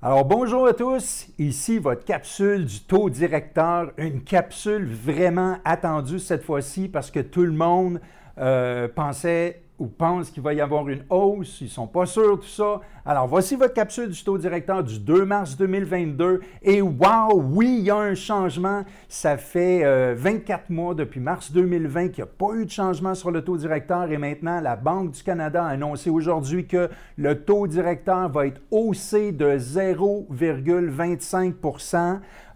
Alors bonjour à tous, ici votre capsule du taux directeur, une capsule vraiment attendue cette fois-ci parce que tout le monde euh, pensait ou pensent qu'il va y avoir une hausse, ils ne sont pas sûrs, tout ça. Alors, voici votre capsule du taux directeur du 2 mars 2022. Et wow, oui, il y a un changement. Ça fait 24 euh, mois depuis mars 2020 qu'il n'y a pas eu de changement sur le taux directeur. Et maintenant, la Banque du Canada a annoncé aujourd'hui que le taux directeur va être haussé de 0,25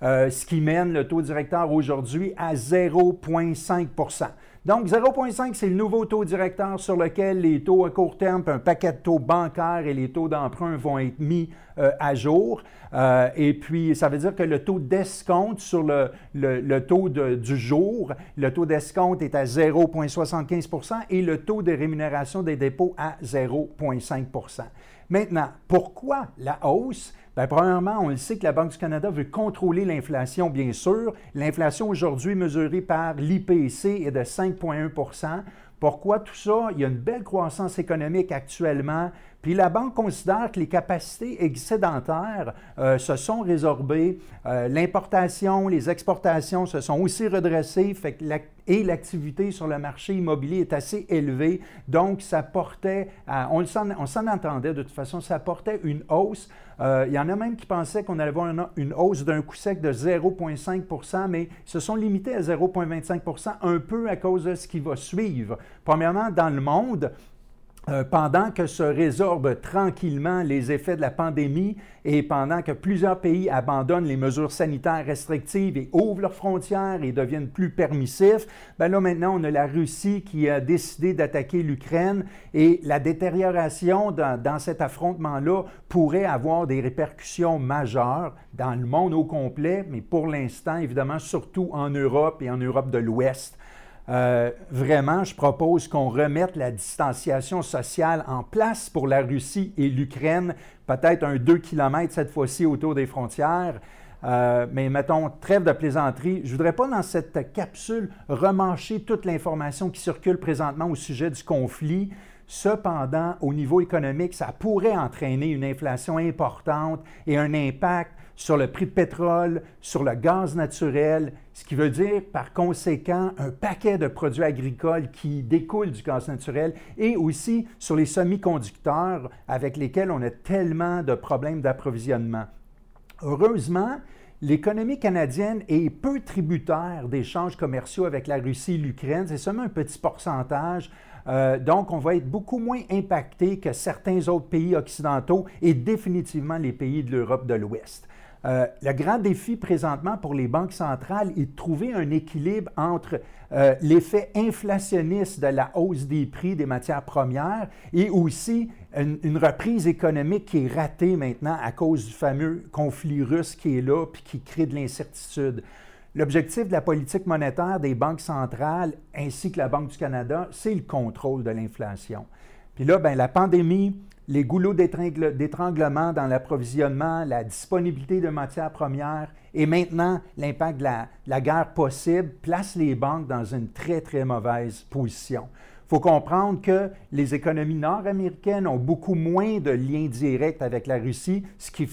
euh, ce qui mène le taux directeur aujourd'hui à 0,5% donc, 0,5, c'est le nouveau taux directeur sur lequel les taux à court terme, un paquet de taux bancaires et les taux d'emprunt vont être mis euh, à jour. Euh, et puis, ça veut dire que le taux d'escompte sur le, taux du jour, le taux d'escompte est à 0,75% et le taux de rémunération des dépôts à 0,5% Maintenant, pourquoi la hausse? Bien, premièrement, on le sait que la Banque du Canada veut contrôler l'inflation, bien sûr. L'inflation aujourd'hui mesurée par l'IPC est de 5,1% pourquoi tout ça? Il y a une belle croissance économique actuellement, puis la Banque considère que les capacités excédentaires euh, se sont résorbées, euh, l'importation, les exportations se sont aussi redressées, fait que et l'activité sur le marché immobilier est assez élevée, donc ça portait, on s'en entendait de toute façon, ça portait une hausse. Euh, il y en a même qui pensaient qu'on allait avoir une, une hausse d'un coup sec de 0,5 mais ils se sont limités à 0,25 un peu à cause de ce qui va suivre. Premièrement, dans le monde, euh, pendant que se résorbent tranquillement les effets de la pandémie et pendant que plusieurs pays abandonnent les mesures sanitaires restrictives et ouvrent leurs frontières et deviennent plus permissifs, ben là maintenant on a la Russie qui a décidé d'attaquer l'Ukraine et la détérioration dans, dans cet affrontement-là pourrait avoir des répercussions majeures dans le monde au complet, mais pour l'instant évidemment surtout en Europe et en Europe de l'Ouest. Euh, vraiment, je propose qu'on remette la distanciation sociale en place pour la Russie et l'Ukraine, peut-être un 2 km cette fois-ci autour des frontières. Euh, mais mettons, trêve de plaisanterie. Je ne voudrais pas dans cette capsule remancher toute l'information qui circule présentement au sujet du conflit. Cependant, au niveau économique, ça pourrait entraîner une inflation importante et un impact sur le prix de pétrole, sur le gaz naturel, ce qui veut dire par conséquent un paquet de produits agricoles qui découlent du gaz naturel et aussi sur les semi-conducteurs avec lesquels on a tellement de problèmes d'approvisionnement. Heureusement, l'économie canadienne est peu tributaire d'échanges commerciaux avec la Russie et l'Ukraine. C'est seulement un petit pourcentage. Euh, donc, on va être beaucoup moins impacté que certains autres pays occidentaux et définitivement les pays de l'Europe de l'Ouest. Euh, le grand défi présentement pour les banques centrales est de trouver un équilibre entre euh, l'effet inflationniste de la hausse des prix des matières premières et aussi une, reprise économique qui est ratée maintenant à cause du fameux conflit russe qui est là puis qui crée de l'incertitude. L'objectif de la politique monétaire des banques centrales ainsi que la Banque du Canada, c'est le contrôle de l'inflation. Puis là, ben, la pandémie les goulots d'étranglement dans l'approvisionnement, la disponibilité de matières premières et maintenant l'impact de la, guerre possible placent les banques dans une très, très mauvaise position. Faut comprendre que les économies nord-américaines ont beaucoup moins de liens directs avec la Russie, ce qui,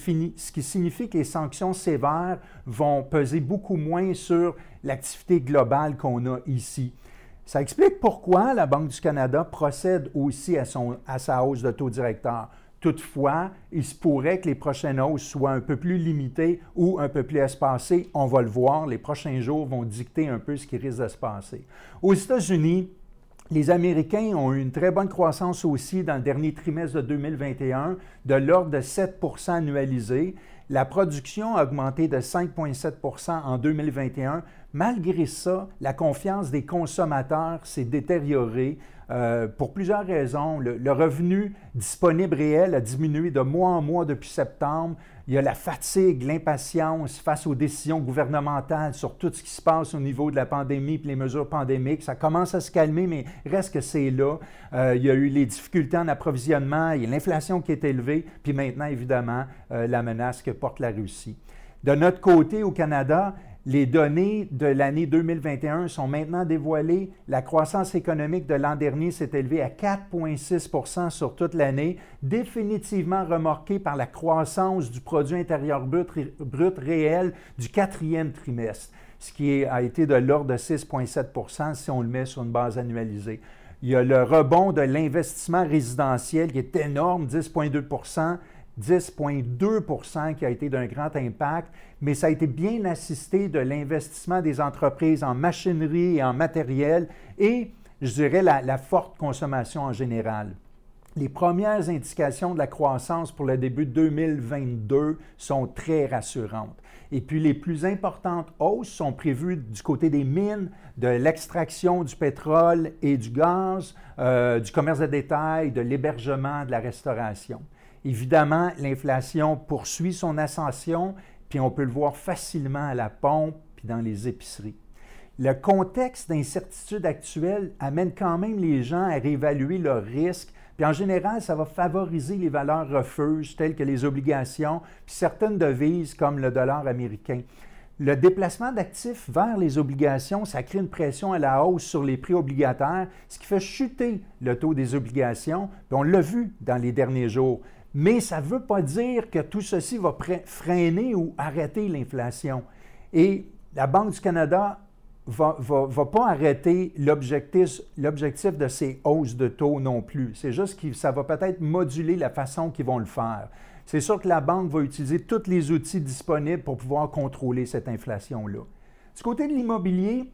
signifie que les sanctions sévères vont peser beaucoup moins sur l'activité globale qu'on a ici. Ça explique pourquoi la Banque du Canada procède aussi à, à sa hausse de taux directeur. Toutefois, il se pourrait que les prochaines hausses soient un peu plus limitées ou un peu plus espacées. On va le voir, les prochains jours vont dicter un peu ce qui risque de se passer. Aux États-Unis, les Américains ont eu une très bonne croissance aussi dans le dernier trimestre de 2021, de l'ordre de 7% annualisé. La production a augmenté de 5,7% en 2021. Malgré ça, la confiance des consommateurs s'est détériorée euh, pour plusieurs raisons. Le, revenu disponible réel a diminué de mois en mois depuis septembre. Il y a la fatigue, l'impatience face aux décisions gouvernementales sur tout ce qui se passe au niveau de la pandémie et les mesures pandémiques. Ça commence à se calmer, mais reste que c'est là. Euh, il y a eu les difficultés en approvisionnement, il y a l'inflation qui est élevée, puis maintenant, évidemment, euh, la menace que porte la Russie. De notre côté, au Canada, Les données de l'année 2021 sont maintenant dévoilées. La croissance économique de l'an dernier s'est élevée à 4,6% sur toute l'année, définitivement remorquée par la croissance du produit intérieur brut, réel du quatrième trimestre, ce qui a été de l'ordre de 6,7 si on le met sur une base annualisée. Il y a le rebond de l'investissement résidentiel qui est énorme, 10,2 10,2% qui a été d'un grand impact, mais ça a été bien assisté de l'investissement des entreprises en machinerie et en matériel et, je dirais, la, forte consommation en général. Les premières indications de la croissance pour le début 2022 sont très rassurantes. Et puis les plus importantes hausses sont prévues du côté des mines, de l'extraction du pétrole et du gaz, euh, du commerce de détail, de l'hébergement, de la restauration. Évidemment, l'inflation poursuit son ascension, puis on peut le voir facilement à la pompe puis dans les épiceries. Le contexte d'incertitude actuelle amène quand même les gens à réévaluer leurs risques, puis en général, ça va favoriser les valeurs refuges telles que les obligations, puis certaines devises comme le dollar américain. Le déplacement d'actifs vers les obligations, ça crée une pression à la hausse sur les prix obligataires, ce qui fait chuter le taux des obligations. Puis on l'a vu dans les derniers jours. Mais ça ne veut pas dire que tout ceci va freiner ou arrêter l'inflation. Et la Banque du Canada ne va, pas arrêter l'objectif de ces hausses de taux non plus. C'est juste que ça va peut-être moduler la façon qu'ils vont le faire. C'est sûr que la banque va utiliser tous les outils disponibles pour pouvoir contrôler cette inflation-là. Du côté de l'immobilier,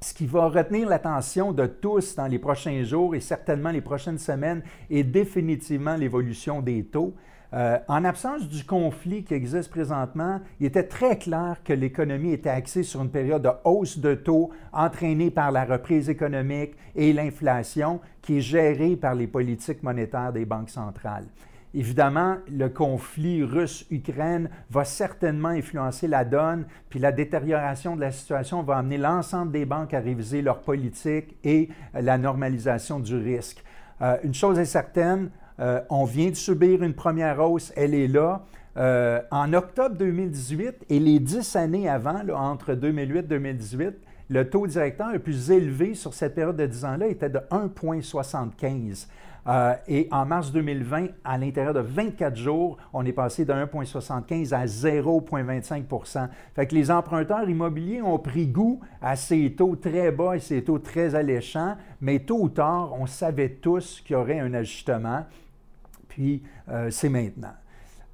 ce qui va retenir l'attention de tous dans les prochains jours et certainement les prochaines semaines est définitivement l'évolution des taux. Euh, en absence du conflit qui existe présentement, il était très clair que l'économie était axée sur une période de hausse de taux entraînée par la reprise économique et l'inflation qui est gérée par les politiques monétaires des banques centrales. Évidemment, le conflit russe-Ukraine va certainement influencer la donne, puis la détérioration de la situation va amener l'ensemble des banques à réviser leur politique et la normalisation du risque. Euh, une chose est certaine, euh, on vient de subir une première hausse, elle est là. Euh, en octobre 2018 et les dix années avant, entre 2008 et 2018, le taux directeur le plus élevé sur cette période de 10 ans-là était de 1,75. Euh, et en mars 2020, à l'intérieur de 24 jours, on est passé de 1,75 à 0,25% Fait que les emprunteurs immobiliers ont pris goût à ces taux très bas et ces taux très alléchants, mais tôt ou tard, on savait tous qu'il y aurait un ajustement, puis euh, c'est maintenant.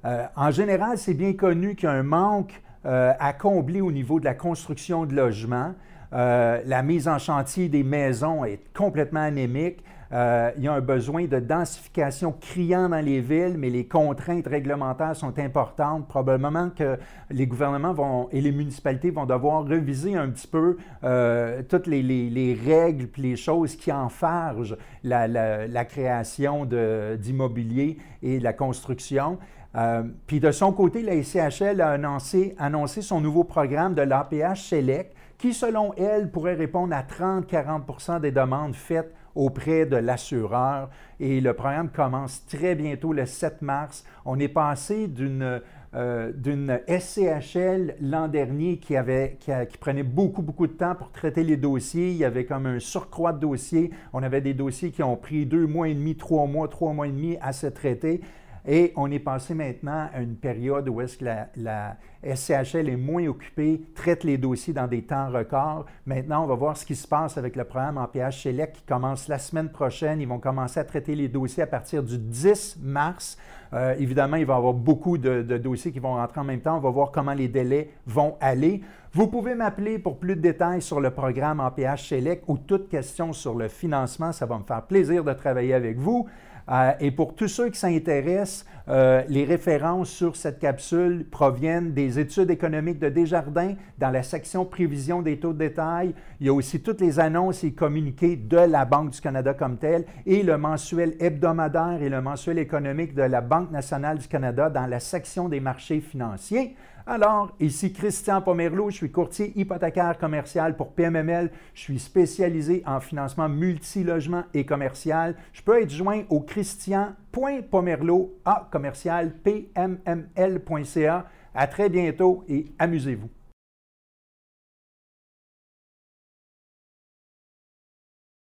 Euh, en général, c'est bien connu qu'il y a un manque à combler au niveau de la construction de logements. La mise en chantier des maisons est complètement anémique. Euh, il y a un besoin de densification criant dans les villes, mais les contraintes réglementaires sont importantes. Probablement que les gouvernements vont, et les municipalités vont devoir reviser un petit peu euh, toutes les, règles et les choses qui enfargent la, création d'immobilier et la construction. Euh, puis de son côté, la SCHL a annoncé, annoncé son nouveau programme de l'APH Select qui, selon elle, pourrait répondre à 30-40 des demandes faites auprès de l'assureur. Et le programme commence très bientôt, le 7 mars. On est passé d'une euh, d'une SCHL l'an dernier qui, avait, qui, qui, prenait beaucoup, beaucoup de temps pour traiter les dossiers. Il y avait comme un surcroît de dossiers. On avait des dossiers qui ont pris deux mois et demi, trois mois, trois mois et demi à se traiter. Et on est passé maintenant à une période où est-ce que la, SCHL est moins occupée, traite les dossiers dans des temps records. Maintenant, on va voir ce qui se passe avec le programme en PH Select qui commence la semaine prochaine. Ils vont commencer à traiter les dossiers à partir du 10 mars. Euh, évidemment, il va y avoir beaucoup de, de, dossiers qui vont rentrer en même temps. On va voir comment les délais vont aller. Vous pouvez m'appeler pour plus de détails sur le programme en PH Select ou toute question sur le financement. Ça va me faire plaisir de travailler avec vous. Euh, et pour tous ceux qui s'intéressent, euh, les références sur cette capsule proviennent des études économiques de Desjardins dans la section prévision des taux de détail. Il y a aussi toutes les annonces et communiqués de la Banque du Canada comme telle et le mensuel hebdomadaire et le mensuel économique de la Banque nationale du Canada dans la section des marchés financiers. Alors, ici Christian Pomerleau, je suis courtier hypothécaire commercial pour PMML. Je suis spécialisé en financement multilogement et commercial. Je peux être joint au christian.pomerleau à commercial pmml.ca. À très bientôt et amusez-vous.